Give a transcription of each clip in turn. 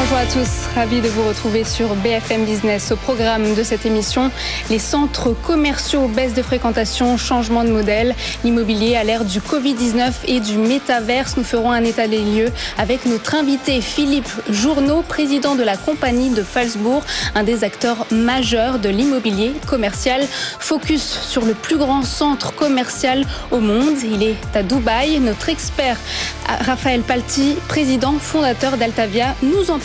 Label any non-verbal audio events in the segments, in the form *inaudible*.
Bonjour à tous, ravi de vous retrouver sur BFM Business. Au programme de cette émission, les centres commerciaux, baisse de fréquentation, changement de modèle, l'immobilier à l'ère du Covid-19 et du métaverse. Nous ferons un état des lieux avec notre invité Philippe Journeau, président de la compagnie de Falsbourg, un des acteurs majeurs de l'immobilier commercial. Focus sur le plus grand centre commercial au monde. Il est à Dubaï. Notre expert Raphaël Palti, président fondateur d'Altavia, nous en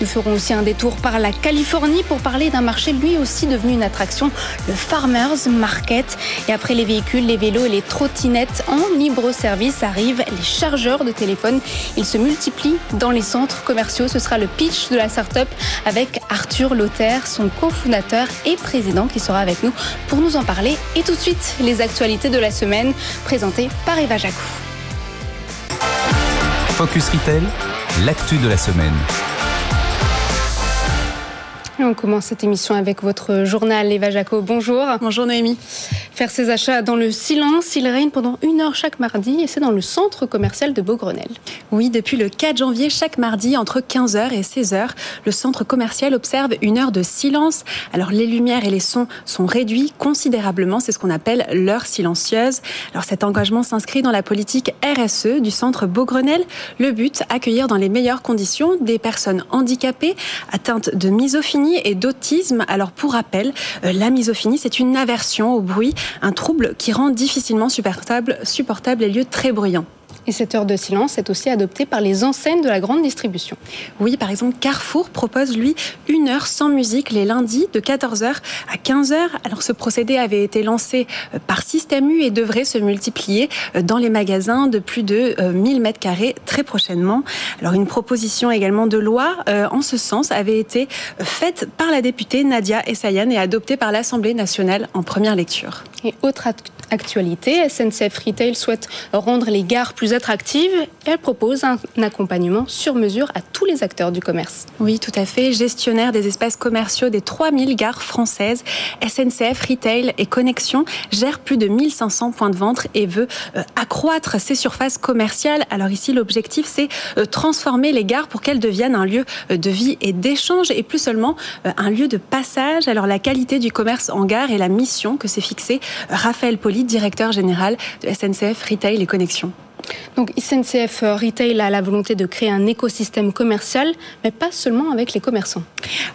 Nous ferons aussi un détour par la Californie pour parler d'un marché lui aussi devenu une attraction, le Farmers Market. Et après les véhicules, les vélos et les trottinettes en libre service arrivent les chargeurs de téléphone. Ils se multiplient dans les centres commerciaux. Ce sera le pitch de la start-up avec Arthur Lothaire, son cofondateur et président qui sera avec nous pour nous en parler. Et tout de suite, les actualités de la semaine présentées par Eva Jacou. Focus Retail, l'actu de la semaine. On commence cette émission avec votre journal, Eva Jaco. Bonjour. Bonjour Noémie. Faire ses achats dans le silence, il règne pendant une heure chaque mardi et c'est dans le centre commercial de Beaugrenelle. Oui, depuis le 4 janvier, chaque mardi, entre 15h et 16h, le centre commercial observe une heure de silence. Alors les lumières et les sons sont réduits considérablement, c'est ce qu'on appelle l'heure silencieuse. Alors cet engagement s'inscrit dans la politique RSE du centre Beaugrenelle. Le but, accueillir dans les meilleures conditions des personnes handicapées atteintes de misophonie et d'autisme. Alors pour rappel, euh, la misophonie, c'est une aversion au bruit un trouble qui rend difficilement supportable, supportable les lieux très bruyants. Et cette heure de silence est aussi adoptée par les enseignes de la grande distribution. Oui, par exemple, Carrefour propose, lui, une heure sans musique les lundis de 14h à 15h. Alors, ce procédé avait été lancé euh, par Système U et devrait se multiplier euh, dans les magasins de plus de 1000 euh, mètres carrés très prochainement. Alors, une proposition également de loi en ce sens avait été faite par la députée Nadia Essayan et adoptée par l'Assemblée nationale en première lecture. Et autre actualité, SNCF Retail souhaite rendre les gares plus attractives elle propose un accompagnement sur mesure à tous les acteurs du commerce. Oui, tout à fait. Gestionnaire des espaces commerciaux des 3000 gares françaises, SNCF Retail et Connexion gère plus de 1500 points de vente et veut euh, accroître ses surfaces commerciales. Alors ici, l'objectif, c'est euh, transformer les gares pour qu'elles deviennent un lieu euh, de vie et d'échange et plus seulement un lieu de passage. Alors la qualité du commerce en gare et la mission que s'est fixée Raphaël Poli, directeur général de SNCF Retail et Connexion. Donc SNCF Retail a la volonté de créer un écosystème commercial, mais pas seulement avec les commerçants.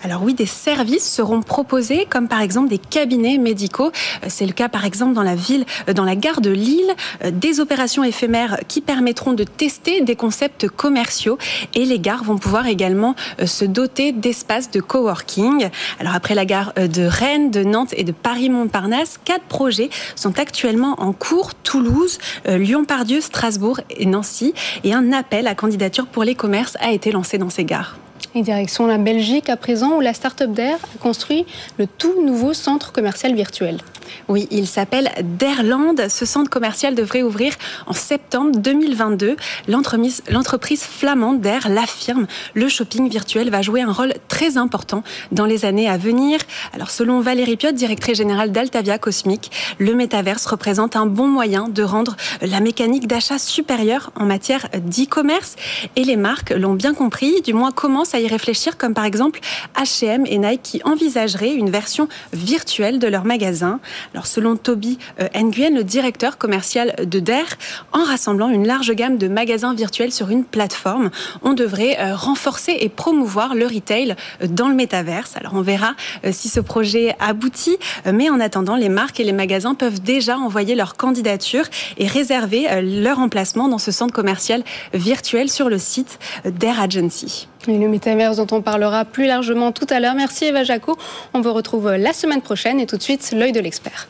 Alors oui, des services seront proposés, comme par exemple des cabinets médicaux. Euh, c'est le cas par exemple dans la ville, euh, dans la gare de Lille, euh, des opérations éphémères qui permettront de tester des concepts commerciaux et les gares vont pouvoir également se doter d'espaces de coworking. Alors après la gare de Rennes, de Nantes et de Paris-Montparnasse, quatre projets sont actuellement en cours. Toulouse, Lyon-Pardieu, Strasbourg et Nancy. Et un appel à candidature pour les commerces a été lancé dans ces gares. Et direction la Belgique à présent, où la start-up d'Air construit le tout nouveau centre commercial virtuel. Oui, il s'appelle Derland. Ce centre commercial devrait ouvrir en septembre 2022. L'entreprise flamande d'Air l'affirme. Le shopping virtuel va jouer un rôle très important dans les années à venir. Alors, selon Valérie Piot, directrice générale d'Altavia Cosmic, le métaverse représente un bon moyen de rendre la mécanique d'achat supérieure en matière d'e-commerce. Et les marques l'ont bien compris, du moins commencent à y réfléchir, comme par exemple H&M et Nike qui envisageraient une version virtuelle de leur magasin. Alors selon Toby euh, Nguyen, le directeur commercial de DER, en rassemblant une large gamme de magasins virtuels sur une plateforme, on devrait euh, renforcer et promouvoir le retail euh, dans le métaverse. Alors on verra si ce projet aboutit, mais en attendant, les marques et les magasins peuvent déjà envoyer leur candidature et réserver leur emplacement dans ce centre commercial virtuel sur le site d'Air Agency. Et le métaverse dont on parlera plus largement tout à l'heure. Merci Eva Jaco. On vous retrouve la semaine prochaine et tout de suite l'œil de l'expert.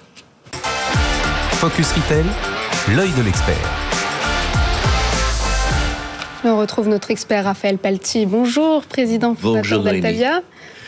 Focus Retail, l'œil de l'expert. On retrouve notre expert Raphaël Palti. Bonjour, président fondateur d'Altavia.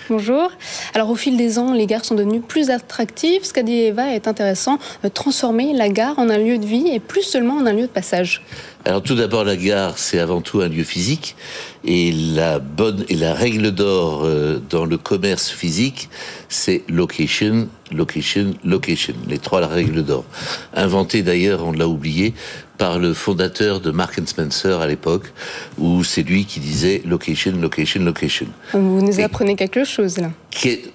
Bonjour. Alors au fil des ans, les gares sont devenues plus attractives. Ce qu'a dit Eva est intéressant, euh, transformer la gare en un lieu de vie et plus seulement en un lieu de passage. Alors tout d'abord, la gare, c'est avant tout un lieu physique. Et la bonne et la règle d'or euh, dans le commerce physique, c'est location, location, location. Les trois règles d'or. Inventées d'ailleurs, on l'a oublié, par le fondateur de Mark Spencer à l'époque, où c'est lui qui disait location, location, location. Vous nous apprenez quelque chose là.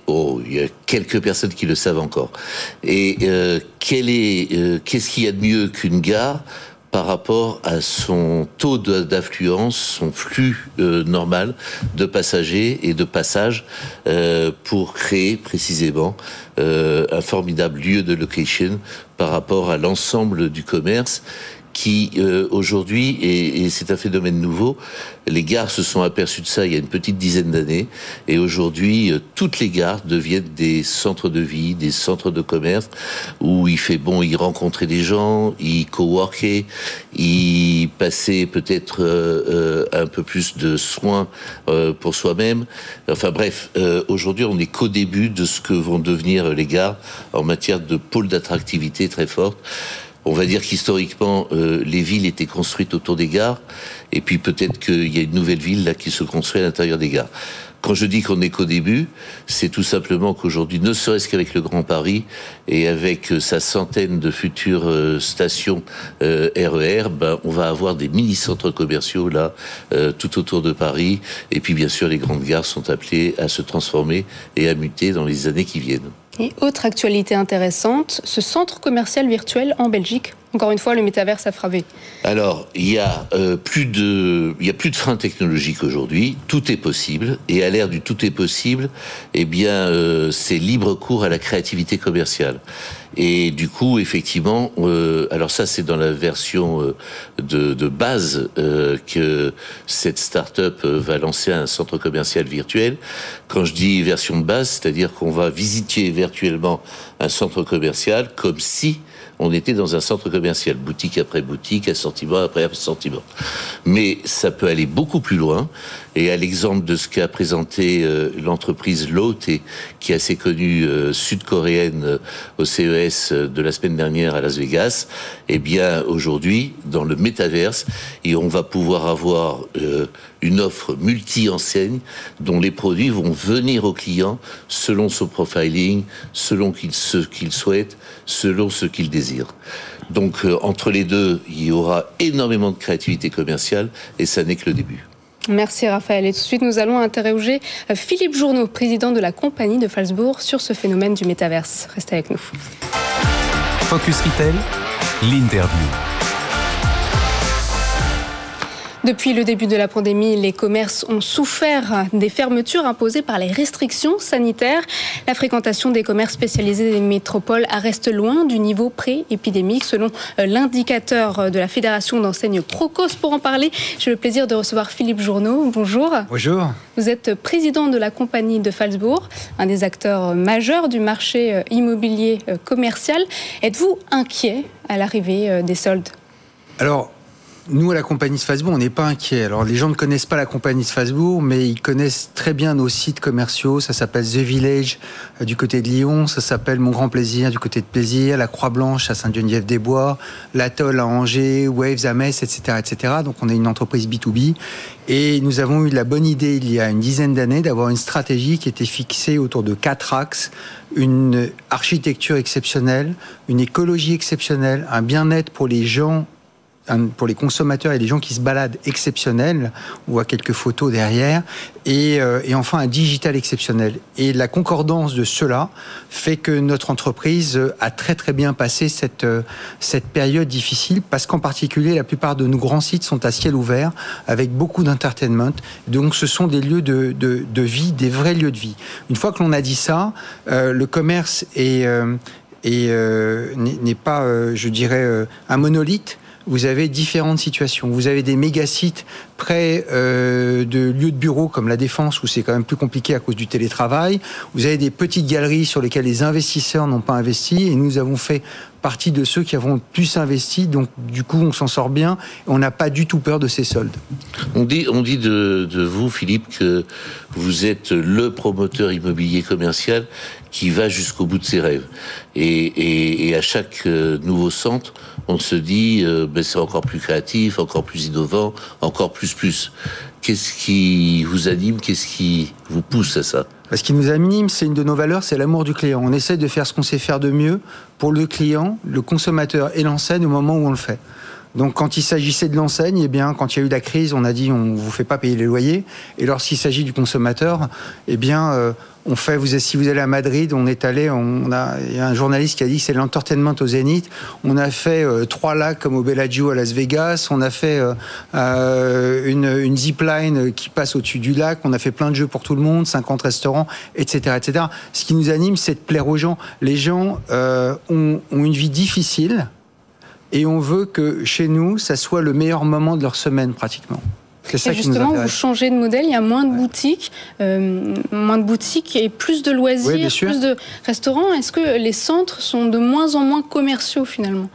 Oh, il y a quelques personnes qui le savent encore. Et euh, quel est, euh, qu'est-ce qu'il y a de mieux qu'une gare par rapport à son taux d'affluence, son flux euh, normal de passagers et de passages euh, pour créer précisément euh, un formidable lieu de location par rapport à l'ensemble du commerce qui euh, aujourd'hui, et, c'est un phénomène nouveau, les gares se sont aperçues de ça il y a une petite dizaine d'années, et aujourd'hui, euh, toutes les gares deviennent des centres de vie, des centres de commerce, où il fait bon y rencontrer des gens, y coworker, y passer peut-être euh, un peu plus de soins pour soi-même. Enfin bref, aujourd'hui, on n'est qu'au début de ce que vont devenir les gares en matière de pôle d'attractivité très forte. On va dire qu'historiquement, euh, les villes étaient construites autour des gares, et puis peut-être qu'il y a une nouvelle ville là qui se construit à l'intérieur des gares. Quand je dis qu'on n'est qu'au début, c'est tout simplement qu'aujourd'hui, ne serait-ce qu'avec le Grand Paris et avec euh, sa centaine de futures euh, stations RER, ben, on va avoir des mini-centres commerciaux là, tout autour de Paris. Et puis bien sûr, les grandes gares sont appelées à se transformer et à muter dans les années qui viennent. Et autre actualité intéressante, ce centre commercial virtuel en Belgique. Encore une fois, le métaverse a frappé. Alors, il y a euh, plus de, il y a plus de freins technologiques aujourd'hui. Tout est possible. Et à l'ère du tout est possible, eh bien, euh, c'est libre cours à la créativité commerciale. Et du coup, effectivement, euh, alors ça, c'est dans la version de, de, base que cette start-up va lancer un centre commercial virtuel. Quand je dis version de base, c'est-à-dire qu'on va visiter virtuellement un centre commercial comme si on était dans un centre commercial, boutique après boutique, assortiment après assortiment. Mais ça peut aller beaucoup plus loin. Et à l'exemple de ce qu'a présenté euh, l'entreprise Lotte, qui est assez connue euh, sud-coréenne euh, au CES de la semaine dernière à Las Vegas, eh bien aujourd'hui, dans le métaverse, et on va pouvoir avoir une offre multi-enseigne dont les produits vont venir au client selon son profiling, selon ce qu'il souhaite, selon ce qu'il désire. Donc entre les deux, il y aura énormément de créativité commerciale et ça n'est que le début. Merci Raphaël. Et tout de suite, nous allons interroger euh, Philippe Journeau, président de la compagnie de Falsbourg, sur ce phénomène du métaverse. Restez avec nous. Focus Retail, l'interview. Depuis le début de la pandémie, les commerces ont souffert des fermetures imposées par les restrictions sanitaires. La fréquentation des commerces spécialisés des métropoles reste loin du niveau pré-épidémique, selon euh, l'indicateur de la Fédération d'enseignes Procos. Pour en parler, j'ai le plaisir de recevoir Philippe Journeau. Bonjour. Bonjour. Vous êtes président de la compagnie de Falsbourg, un des acteurs majeurs du marché euh, immobilier euh, commercial. Êtes-vous inquiet à l'arrivée des soldes? Alors, nous, à la compagnie Strasbourg, on n'est pas inquiet. Alors, les gens ne connaissent pas la compagnie Strasbourg, mais ils connaissent très bien nos sites commerciaux. Ça s'appelle The Village euh, du côté de Lyon, ça s'appelle Mon Grand Plaisir du côté de Plaisir, la Croix-Blanche à Sainte-Geneviève-des-Bois, l'Atoll à Angers, Waves à Metz, etc., etc. Donc, on est une entreprise B2B. Et nous avons eu la bonne idée, il y a une dizaine d'années, d'avoir une stratégie qui était fixée autour de quatre axes. Une architecture exceptionnelle, une écologie exceptionnelle, un bien-être pour les gens pour les consommateurs et les gens qui se baladent exceptionnel. On voit quelques photos derrière. Et, euh, et, enfin, un digital exceptionnel. Et la concordance de cela fait que notre entreprise a très très bien passé cette, euh, cette période difficile parce qu'en particulier, la plupart de nos grands sites sont à ciel ouvert avec beaucoup d'entertainment. Donc, ce sont des lieux de, de, vie, des vrais lieux de vie. Une fois que l'on a dit ça, euh, le commerce est, euh, n'est pas, je dirais, un monolithe vous avez différentes situations. Vous avez des méga-sites près euh, de lieux de bureau comme la Défense, où c'est quand même plus compliqué à cause du télétravail. Vous avez des petites galeries sur lesquelles les investisseurs n'ont pas investi, et nous avons fait partie de ceux qui avons plus investi, donc du coup on s'en sort bien, on n'a pas du tout peur de ces soldes. On dit, on dit de, vous, Philippe, que vous êtes le promoteur immobilier commercial qui va jusqu'au bout de ses rêves. Et à chaque euh, nouveau centre, on se dit, euh, ben c'est encore plus créatif, encore plus innovant, encore plus Qu'est-ce qui vous anime Qu'est-ce qui vous pousse à ça? Ce qui nous anime, c'est une de nos valeurs, c'est l'amour du client. On essaie de faire ce qu'on sait faire de mieux pour le client, le consommateur et l'enseigne au moment où on le fait. Donc quand il s'agissait de l'enseigne, eh bien quand il y a eu la crise, on a dit on vous fait pas payer les loyers. Et lorsqu'il s'agit du consommateur, eh bien euh, on fait. Vous, si vous allez à Madrid, on est allé. On a, il y a un journaliste qui a dit c'est l'entertainment au Zénith. On a fait euh, trois lacs comme au Bellagio à Las Vegas. On a fait euh, euh, une, une zipline qui passe au-dessus du lac. On a fait plein de jeux pour tout le monde, 50 restaurants, etc., etc. Ce qui nous anime, c'est de plaire aux gens. Les gens ont, ont une vie difficile et on veut que chez nous, ça soit le meilleur moment de leur semaine pratiquement. C'est ça et justement, vous changez de modèle, il y a moins de boutiques, euh, moins de boutiques et plus de loisirs, plus de restaurants. Est-ce que les centres sont de moins en moins commerciaux finalement?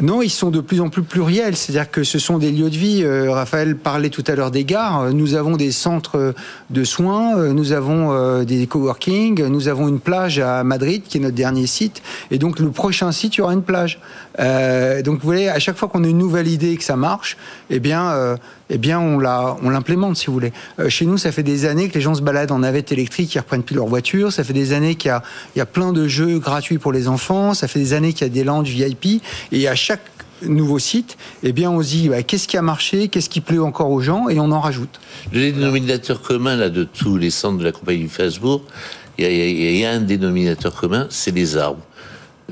Non, ils sont de plus en plus pluriels, c'est-à-dire que ce sont des lieux de vie. Euh, Raphaël parlait tout à l'heure des gares. Nous avons des centres de soins, euh, nous avons euh, des coworking, nous avons une plage à Madrid qui est notre dernier site. Et donc le prochain site, il y aura une plage. Donc vous voyez, à chaque fois qu'on a une nouvelle idée et que ça marche, eh bien, eh bien on l'implémente si vous voulez. chez nous, ça fait des années que les gens se baladent en navette électrique, ils reprennent plus leur voiture. Ça fait des années qu'il y a, plein de jeux gratuits pour les enfants. Ça fait des années qu'il y a des lounges VIP. Et à chaque nouveau site, eh bien, on se dit bah, qu'est-ce qui a marché, qu'est-ce qui plaît encore aux gens, et on en rajoute. Le dénominateur commun là, de tous les centres de la compagnie Facebook, il y, a un dénominateur commun, c'est les arbres.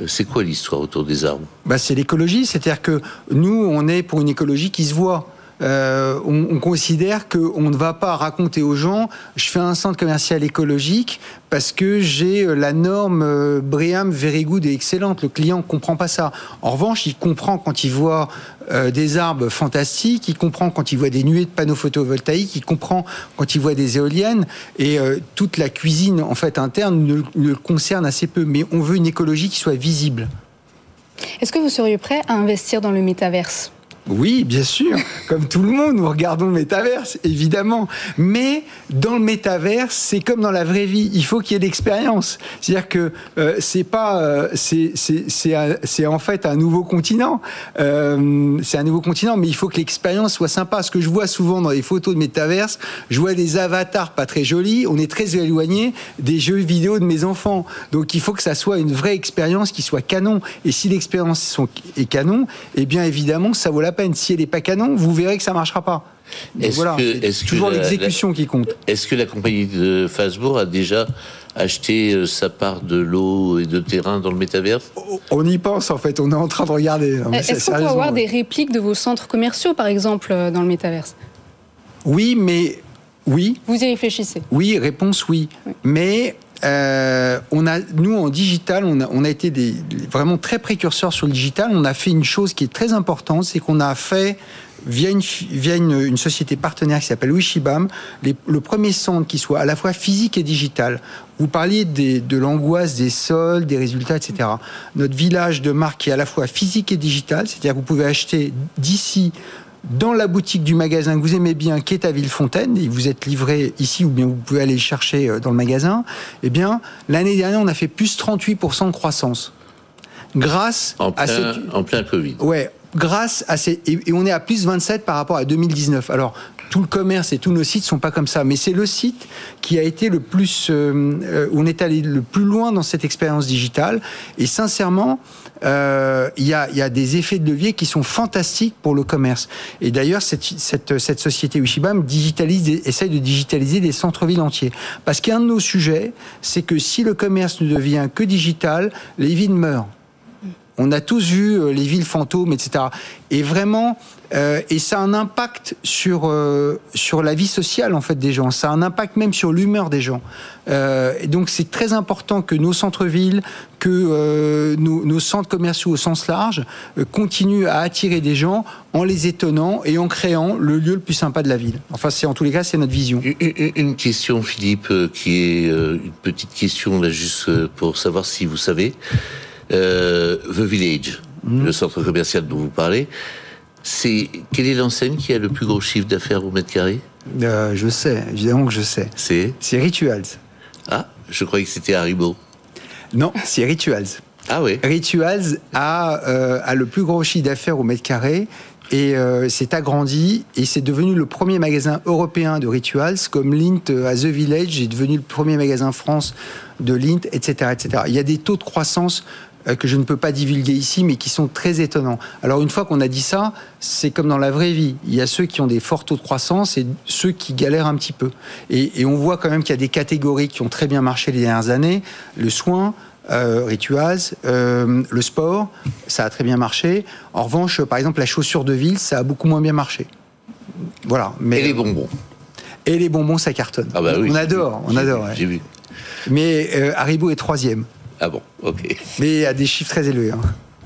Euh, c'est quoi l'histoire autour des arbres? Bah, C'est l'écologie, c'est-à-dire que nous, on est pour une écologie qui se voit. Euh, on, considère qu'on ne va pas raconter aux gens je fais un centre commercial écologique parce que j'ai euh, la norme euh, very good et excellente. Le client ne comprend pas ça. En revanche, il comprend quand il voit des arbres fantastiques, il comprend quand il voit des nuées de panneaux photovoltaïques, il comprend quand il voit des éoliennes et toute la cuisine en fait interne ne, le concerne assez peu. Mais on veut une écologie qui soit visible. Est-ce que vous seriez prêt à investir dans le métaverse? Oui, bien sûr. *laughs* Comme tout le monde, nous regardons le métaverse, évidemment. Mais dans le métaverse, c'est comme dans la vraie vie. Il faut qu'il y ait l'expérience. C'est-à-dire que euh, c'est pas, euh, c'est en fait un nouveau continent. Euh, c'est un nouveau continent, mais il faut que l'expérience soit sympa. Ce que je vois souvent dans les photos de métaverse, je vois des avatars pas très jolis. On est très éloigné des jeux vidéo de mes enfants. Donc il faut que ça soit une vraie expérience qui soit canon. Et si l'expérience est canon, eh bien évidemment, ça vaut la peine. Si elle n'est pas canon, vous verrez que ça ne marchera pas. voilà, c'est toujours l'exécution qui compte. Est-ce que la compagnie de Facebook a déjà acheté euh, sa part de l'eau et de terrain dans le métaverse? On y pense en fait, on est en train de regarder. Est-ce qu'on peut avoir des répliques de vos centres commerciaux par exemple euh, dans le métaverse? Oui, mais oui. Vous y réfléchissez Oui, réponse oui. Mais euh, on a, nous, en digital, on a, on a été des, vraiment très précurseurs sur le digital. On a fait une chose qui est très importante, c'est qu'on a fait via une, via une, société partenaire qui s'appelle Wishibam, le premier centre qui soit à la fois physique et digital. Vous parliez de l'angoisse des sols, des résultats, etc. Notre village de marque est à la fois physique et digital, c'est-à-dire que vous pouvez acheter d'ici dans la boutique du magasin que vous aimez bien, qui est à Villefontaine, et vous êtes livré ici ou bien vous pouvez aller le chercher euh, dans le magasin, eh bien, l'année dernière, on a fait plus 38% de croissance. Grâce en plein, à En plein Covid. Ouais, grâce à ces... Et on est à plus 27 par rapport à 2019. Alors, tout le commerce et tous nos sites sont pas comme ça, mais c'est le site qui a été le plus, euh, euh, on est allé le plus loin dans cette expérience digitale. Et sincèrement, euh, il y, a, des effets de levier qui sont fantastiques pour le commerce. Et d'ailleurs, cette, cette, société Ushibam digitalise, essaye de digitaliser des centres-villes entiers. Parce qu'un de nos sujets, c'est que si le commerce ne devient que digital, les villes meurent. On a tous vu euh, les villes fantômes, etc. Et vraiment, euh, et ça a un impact sur euh, sur la vie sociale en fait des gens. Ça a un impact même sur l'humeur des gens. et donc c'est très important que nos centres-villes, que nos, centres commerciaux au sens large continuent à attirer des gens en les étonnant et en créant le lieu le plus sympa de la ville. Enfin, c'est en tous les cas, c'est notre vision. Une question, Philippe, qui est une petite question là juste pour savoir si vous savez. Euh, The Village, mhm. le centre commercial dont vous parlez, c'est quelle est l'enseigne qui a le plus gros chiffre d'affaires au mètre carré? Euh, Je sais, évidemment que je sais. C'est? C'est Rituals. Ah, je croyais que c'était Haribo. Non, c'est Rituals. Ah oui. Rituals a, euh, a le plus gros chiffre d'affaires au mètre carré et euh, s'est agrandi et c'est devenu le premier magasin européen de rituals, comme Lint à The Village est devenu le premier magasin France de Lint, etc., etc. Il y a des taux de croissance que je ne peux pas divulguer ici, mais qui sont très étonnants. Alors une fois qu'on a dit ça, c'est comme dans la vraie vie. Il y a ceux qui ont des forts taux de croissance et ceux qui galèrent un petit peu. Et, et on voit quand même qu'il y a des catégories qui ont très bien marché les dernières années. Le soin, euh, Rituals, euh, le sport, ça a très bien marché. En revanche, par exemple, la chaussure de ville, ça a beaucoup moins bien marché. Voilà. Mais, Et les bonbons. Et les bonbons, ça cartonne. Ah bah oui. on adore, on adore. vu, ouais. J'ai vu. Mais euh, Haribo est troisième, Ah bon, ok. mais à des chiffres très élevés. hein.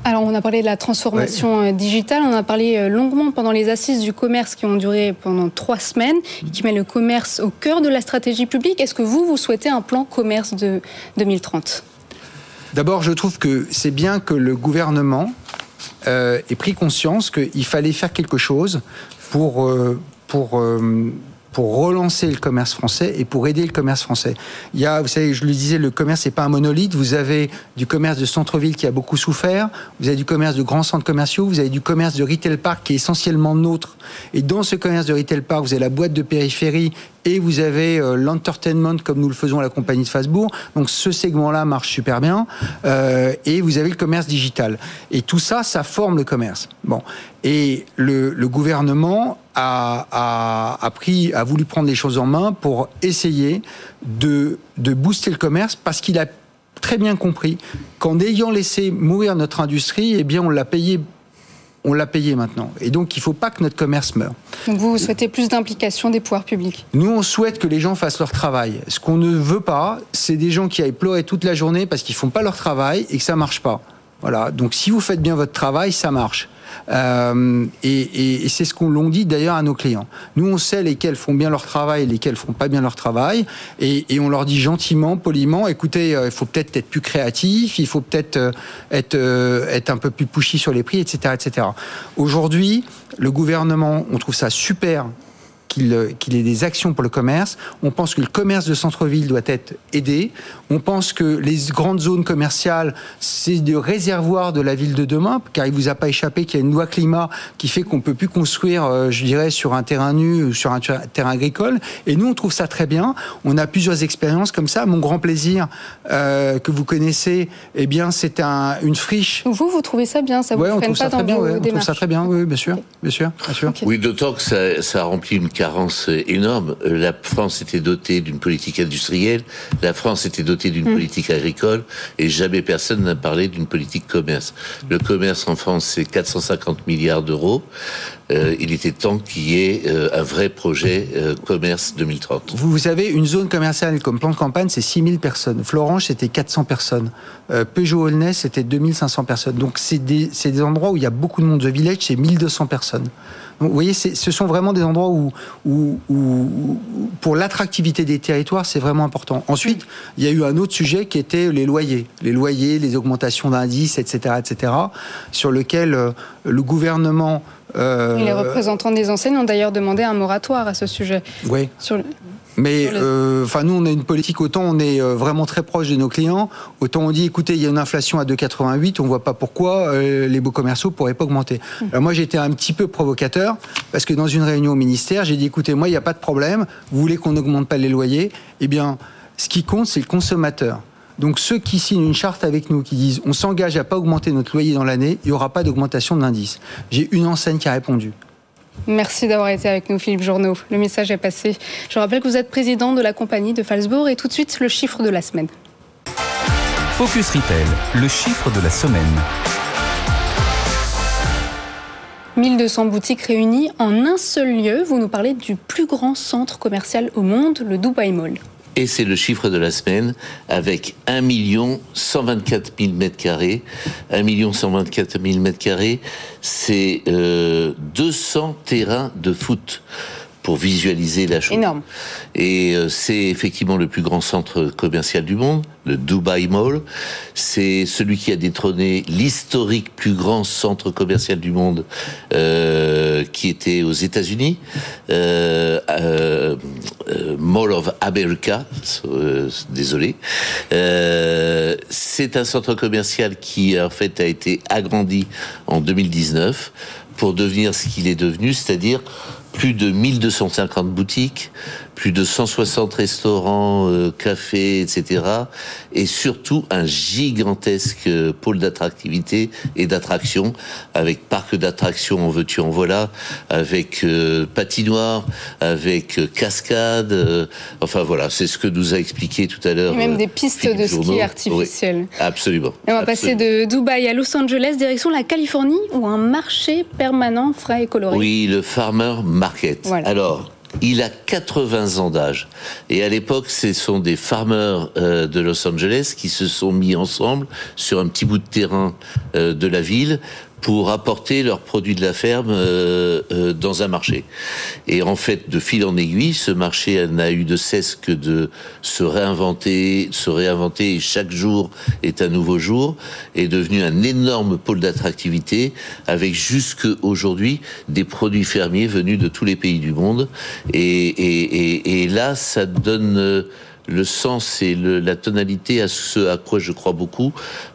Alors, on a parlé de la transformation euh, digitale, on a parlé euh, longuement pendant les assises du commerce qui ont duré pendant trois semaines, qui met le commerce au cœur de la stratégie publique. Est-ce que vous, vous souhaitez un plan commerce de 2030 D'abord, je trouve que c'est bien que le gouvernement euh, ait pris conscience qu'il fallait faire quelque chose pour, euh, pour, euh, pour relancer le commerce français et pour aider le commerce français. Il y a, vous savez, je le disais, le commerce n'est pas un monolithe. Vous avez du commerce de centre-ville qui a beaucoup souffert, vous avez du commerce de grands centres commerciaux, vous avez du commerce de retail park qui est essentiellement nôtre. Et dans ce commerce de retail park, vous avez la boîte de périphérie et vous avez euh, l'entertainment comme nous le faisons à la compagnie de Fasbourg. Donc ce segment-là marche super bien. Euh, et vous avez le commerce digital. Et tout ça, ça forme le commerce. Bon. Et le, le gouvernement a, a, a, pris, a voulu prendre les choses en main pour essayer de, de booster le commerce parce qu'il a très bien compris qu'en ayant laissé mourir notre industrie, eh bien on l'a payé on l'a payé maintenant. Et donc, il ne faut pas que notre commerce meure. Donc, vous, vous souhaitez plus d'implication des pouvoirs publics Nous, on souhaite que les gens fassent leur travail. Ce qu'on ne veut pas, c'est des gens qui aillent pleurer toute la journée parce qu'ils ne font pas leur travail et que ça ne marche pas. Voilà. Donc, si vous faites bien votre travail, ça marche. Euh, et, c'est ce qu'on l'on dit d'ailleurs à nos clients. Nous, on sait lesquels font bien leur travail et lesquels font pas bien leur travail, et, on leur dit gentiment, poliment, écoutez, euh, il faut peut-être être plus créatif, il faut peut-être être, euh, être un peu plus pushy sur les prix, etc., etc. Aujourd'hui, le gouvernement, on trouve ça super qu'il qu'il ait des actions pour le commerce. On pense que le commerce de centre-ville doit être aidé. On pense que les grandes zones commerciales, c'est des réservoirs de la ville de demain, car il vous a pas échappé qu'il y a une loi climat qui fait qu'on peut plus construire, euh, je dirais, sur un terrain nu ou sur un terrain agricole. Et nous, on trouve ça très bien. On a plusieurs expériences comme ça. Mon grand plaisir euh, que vous connaissez, eh bien, c'est un, une friche. Vous, vous trouvez ça bien? Ça vous ouais, on freine trouve pas ça dans très bien. vos Ouais, on trouve démarches? ça très bien. Oui, bien sûr, bien sûr, bien sûr. Oui, d'autant que ça, ça remplit une carence énorme. Euh, La France était dotée d'une politique industrielle, la France était dotée d'une politique agricole, et jamais personne n'a parlé d'une politique commerce. Le commerce en France, c'est 450 milliards d'euros. Euh, il était temps qu'il y ait euh, un vrai projet euh, commerce 2030. Vous, vous avez une zone commerciale comme plan de campagne, c'est 6000 personnes. Florange, c'était 400 personnes. Euh, Peugeot-Aulnay, c'était 2500 personnes. Donc, c'est des, c'est des endroits où il y a beaucoup de monde. The Village, c'est 1200 personnes. Donc, vous voyez, ce sont vraiment des endroits où, où, où- où- pour l'attractivité des territoires, c'est vraiment important. Ensuite, il y a eu un autre sujet qui était les loyers. Les loyers, les augmentations d'indices, etc., etc., sur lequel euh, le gouvernement... euh, les représentants des enseignes ont d'ailleurs demandé un moratoire à ce sujet. ouais. Sur le- Mais euh, enfin, nous, on a une politique autant on est vraiment très proche de nos clients, autant on dit, écoutez, il y a une inflation à 2,88, on voit pas pourquoi euh, les beaux commerciaux pourraient pas augmenter. Alors moi, j'étais un petit peu provocateur parce que dans une réunion au ministère, j'ai dit, écoutez, moi, il n'y a pas de problème. Vous voulez qu'on n'augmente pas les loyers Eh bien, ce qui compte, c'est le consommateur. Donc ceux qui signent une charte avec nous, qui disent on s'engage à pas augmenter notre loyer dans l'année, il n'y aura pas d'augmentation de l'indice. J'ai une enseigne qui a répondu. Merci d'avoir été avec nous, Philippe Journeau. Le message est passé. Je rappelle que vous êtes président de la compagnie de Falsbourg et tout de suite le chiffre de la semaine. Focus Retail, le chiffre de la semaine. 1200 boutiques réunies en un seul lieu. Vous nous parlez du plus grand centre commercial au monde, le Dubai Mall. Et c'est le chiffre de la semaine avec 1 124 000 mètres carrés. 1 124 000 mètres carrés, c'est euh, 200 terrains de foot pour visualiser la chose. Énorme. Et euh, c'est effectivement le plus grand centre commercial du monde, le Dubai Mall. C'est celui qui a détrôné l'historique plus grand centre commercial du monde, euh, qui était aux États-Unis, euh, Mall of America. Désolé. c'est un centre commercial qui en fait a été agrandi en 2019 pour devenir ce qu'il est devenu, c'est-à-dire plus de 1250 boutiques, plus de 160 restaurants, euh, cafés, etc. Et surtout un gigantesque euh, pôle d'attractivité et d'attraction, avec parc d'attractions en veux-tu en voilà, avec euh, patinoire, avec euh, cascade. enfin voilà, c'est ce que nous a expliqué tout à l'heure. Et même des pistes de ski artificielles. absolument. Et on va passer de Dubaï à Los Angeles, direction la Californie, où un marché permanent frais et coloré. Oui, le Farmer Market. Alors, il a 80 ans d'âge. Et à l'époque, ce sont des farmers euh, de Los Angeles qui se sont mis ensemble sur un petit bout de terrain euh, de la ville pour apporter leurs produits de la ferme euh, euh, dans un marché. Et en fait, de fil en aiguille, ce marché n'a eu de cesse que de se réinventer, se réinventer, et chaque jour est un nouveau jour, est devenu un énorme pôle d'attractivité, avec jusque aujourd'hui des produits fermiers venus de tous les pays du monde. Et, et, et, et là, ça donne euh, le sens et la tonalité à ce à quoi je crois beaucoup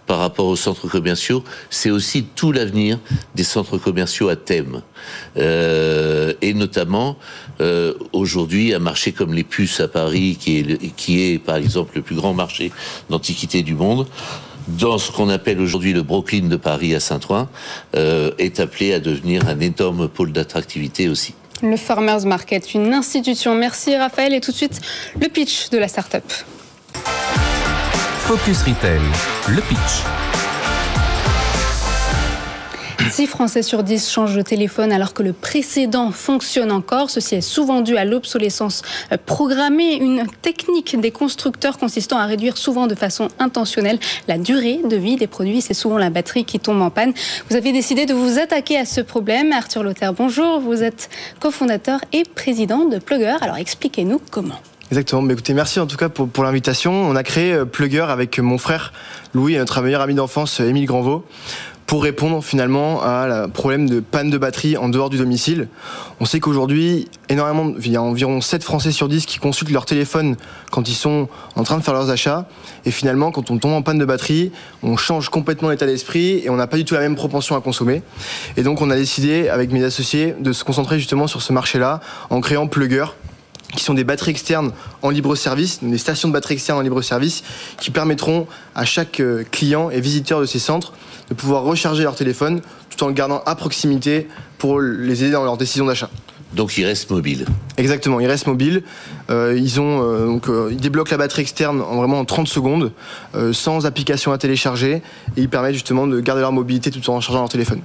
par rapport aux centres commerciaux, c'est aussi tout l'avenir des centres commerciaux à thème. Euh, et notamment, euh, aujourd'hui, un marché comme les puces à Paris, qui est, qui est par exemple le plus grand marché d'antiquité du monde, dans ce qu'on appelle aujourd'hui le Brooklyn de Paris à Saint-Ouen, euh, est appelé à devenir un énorme pôle d'attractivité aussi. Le Farmers Market, une institution. Merci Raphaël. Et tout de suite, le pitch de la start-up. Focus Retail, le pitch. 6 Français sur 10 changent de téléphone alors que le précédent fonctionne encore. Ceci est souvent dû à l'obsolescence programmée, une technique des constructeurs consistant à réduire souvent de façon intentionnelle la durée de vie des produits. C'est souvent la batterie qui tombe en panne. Vous avez décidé de vous attaquer à ce problème. Arthur Lothaire, bonjour. Vous êtes cofondateur et président de Plugger. Alors expliquez-nous comment. Exactement. Mais écoutez, merci en tout cas pour, pour l'invitation. On a créé euh, Plugger avec mon frère Louis et notre meilleur ami d'enfance Émile Granvaux pour répondre finalement à la problème de panne de batterie en dehors du domicile. On sait qu'aujourd'hui, énormément, il y a environ 7 Français sur 10 qui consultent leur téléphone quand ils sont en train de faire leurs achats. Et finalement, quand on tombe en panne de batterie, on change complètement l'état d'esprit et on n'a pas du tout la même propension à consommer. Et donc, on a décidé, avec mes associés, de se concentrer justement sur ce marché-là en créant Plugger, qui sont des batteries externes en libre service, des stations de batteries externes en libre service, qui permettront à chaque euh, client et visiteur de ces centres de pouvoir recharger leur téléphone tout en le gardant à proximité pour les aider dans leur décision d'achat. Donc ils restent mobiles. Exactement, ils restent mobiles. Euh, ils ont euh, donc euh, ils débloquent la batterie externe en vraiment en 30 secondes, euh, sans application à télécharger, et ils permettent justement de garder leur mobilité tout en rechargeant leur téléphone.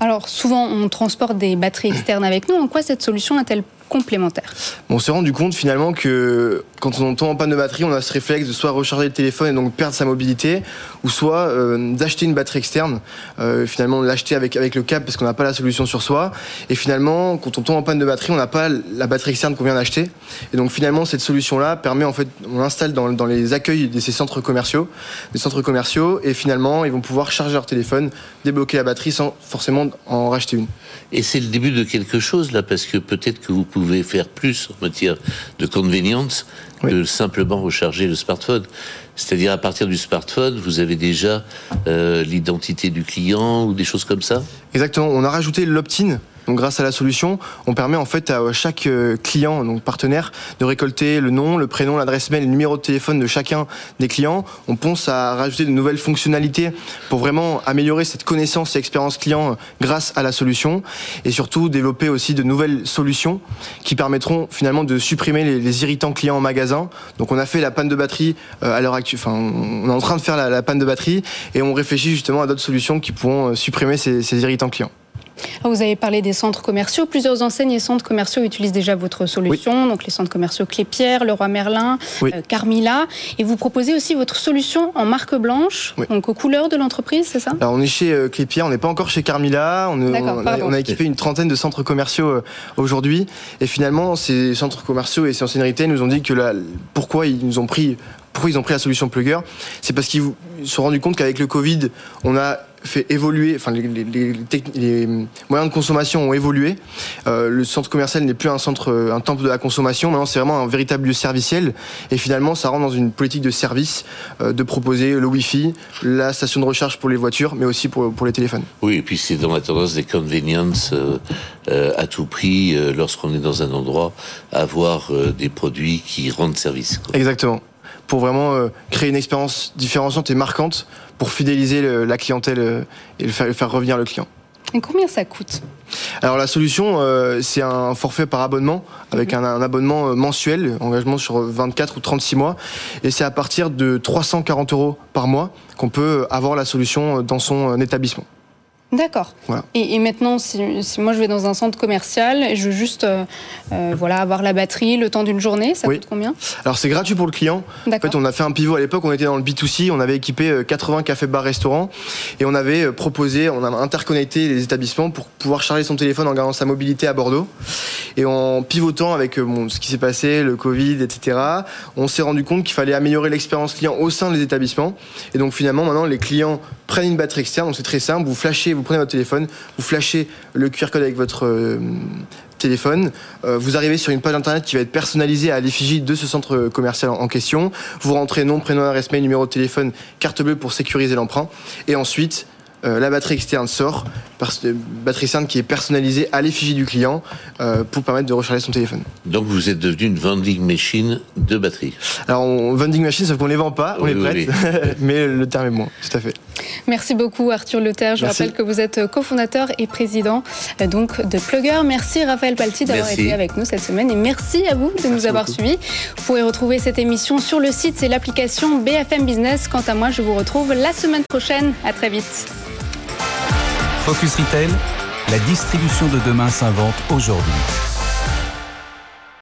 Alors souvent on transporte des batteries externes avec nous. En quoi cette solution a-t-elle complémentaire. On s'est rendu compte finalement que quand on tombe en panne de batterie, on a ce réflexe de soit recharger le téléphone et donc perdre sa mobilité, ou soit euh, d'acheter une batterie externe, euh, finalement l'acheter avec, avec le câble parce qu'on n'a pas la solution sur soi. Et finalement, quand on tombe en panne de batterie, on n'a pas la batterie externe qu'on vient d'acheter. Et donc finalement, cette solution-là permet en fait, on l'installe dans, dans les accueils de ces centres commerciaux, des centres commerciaux, et finalement, ils vont pouvoir charger leur téléphone, débloquer la batterie sans forcément en racheter une. Et c'est le début de quelque chose là, parce que peut-être que vous pouvez faire plus en matière de convenience oui. que simplement recharger le smartphone. C'est-à-dire à partir du smartphone, vous avez déjà euh, l'identité du client ou des choses comme ça? Exactement. On a rajouté l'opt-in donc grâce à la solution, on permet en fait à chaque euh, client, donc partenaire, de récolter le nom, le prénom, l'adresse mail, le numéro de téléphone de chacun des clients. On pense à rajouter de nouvelles fonctionnalités pour vraiment améliorer cette connaissance et expérience client euh, grâce à la solution et surtout développer aussi de nouvelles solutions qui permettront finalement de supprimer les, irritants clients en magasin. Donc on a fait la panne de batterie euh, à l'heure actuelle, enfin on est en train de faire la, panne de batterie et on réfléchit justement à d'autres solutions qui pourront supprimer ces irritants clients. Vous avez parlé des centres commerciaux. Plusieurs enseignes et centres commerciaux utilisent déjà votre solution. Donc les centres commerciaux Clépierre, Leroy Merlin, Oui. euh, Carmila. Et vous proposez aussi votre solution en marque blanche, Oui. donc aux couleurs de l'entreprise, c'est ça? Alors on est chez euh, Clépierre, on n'est pas encore chez Carmila. On, D'accord, on a, pardon. on a équipé une trentaine de centres commerciaux euh, aujourd'hui. Et finalement, ces centres commerciaux et ces enseignes retail nous ont dit que pourquoi ils nous ont pris, pourquoi ils ont pris la solution Plugger, c'est parce qu'ils se sont rendus compte qu'avec le Covid, on a fait évoluer, enfin les, les- les tec- les moyens de consommation ont évolué. Euh, le centre commercial n'est plus un centre, euh, un temple de la consommation. Maintenant, c'est vraiment un véritable lieu serviciel. Et finalement, ça rentre dans une politique de service euh, de proposer le Wi-Fi, la station de recharge pour les voitures, mais aussi pour, pour les téléphones. Oui, et puis c'est dans la tendance des convenience euh, à tout prix, lorsqu'on est dans un endroit, avoir des produits qui rendent service. quoi. Exactement. Pour vraiment euh, créer une expérience différenciante et marquante pour fidéliser le- la clientèle euh, et le faire, le faire revenir le client. Et combien ça coûte? Alors la solution, euh, c'est un forfait par abonnement, avec un, un abonnement mensuel, engagement sur 24 ou 36 mois, et c'est à partir de 340 euros par mois qu'on peut avoir la solution dans son établissement. D'accord. Voilà. Et, et maintenant, si, si moi je vais dans un centre commercial et je veux juste euh, euh, voilà, avoir la batterie le temps d'une journée, ça Oui. coûte combien? Alors c'est gratuit pour le client. En fait, on a fait un pivot à l'époque, on était dans le B2C, on avait équipé euh, 80 cafés, bars, restaurants, et on avait euh, proposé, on a interconnecté les établissements pour pouvoir charger son téléphone en gardant sa mobilité à Bordeaux. Et en pivotant avec euh, bon, ce qui s'est passé, le Covid, etc., on s'est rendu compte qu'il fallait améliorer l'expérience client au sein des établissements. Et donc finalement, maintenant, les clients prennent une batterie externe, donc c'est très simple, vous flashez, vous prenez votre téléphone, vous flashez le QR code avec votre euh, téléphone, euh, vous arrivez sur une page internet qui va être personnalisée à l'effigie de ce centre commercial en en question, vous rentrez nom, prénom, adresse mail, numéro de téléphone, carte bleue pour sécuriser l'emprunt, et ensuite euh, la batterie externe sort, batterie externe qui est personnalisée à l'effigie du client euh, pour permettre de recharger son téléphone. Donc vous êtes devenu une vending machine de batterie. Alors on vending machine, sauf qu'on les vend pas, on Oui, oui, prête, *laughs* mais le terme est bon, tout à fait. Merci beaucoup Arthur Leterre. Je Merci. rappelle que vous êtes cofondateur et président euh, donc de Plugger. Merci Raphaël Palti d'avoir été avec nous cette semaine et merci à vous de nous avoir beaucoup. suivis. Vous pourrez retrouver cette émission sur le site et l'application BFM Business. Quant à moi, je vous retrouve la semaine prochaine. À très vite. Focus Retail, la distribution de demain s'invente aujourd'hui.